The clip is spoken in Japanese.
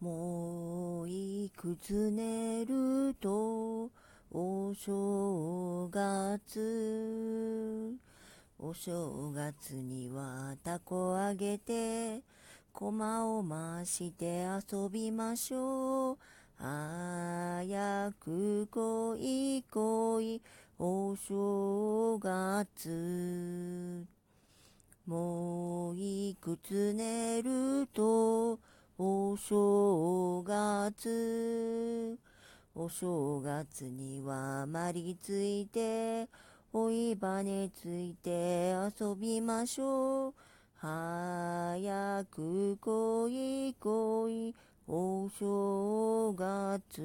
もういくつ寝るとお正月。お正月にはたこあげて駒を回して遊びましょう。早く来い来いお正月。もういくつ寝るとお正月。お正月にはまりついておいばねついて遊びましょう。早く来い来いお正月。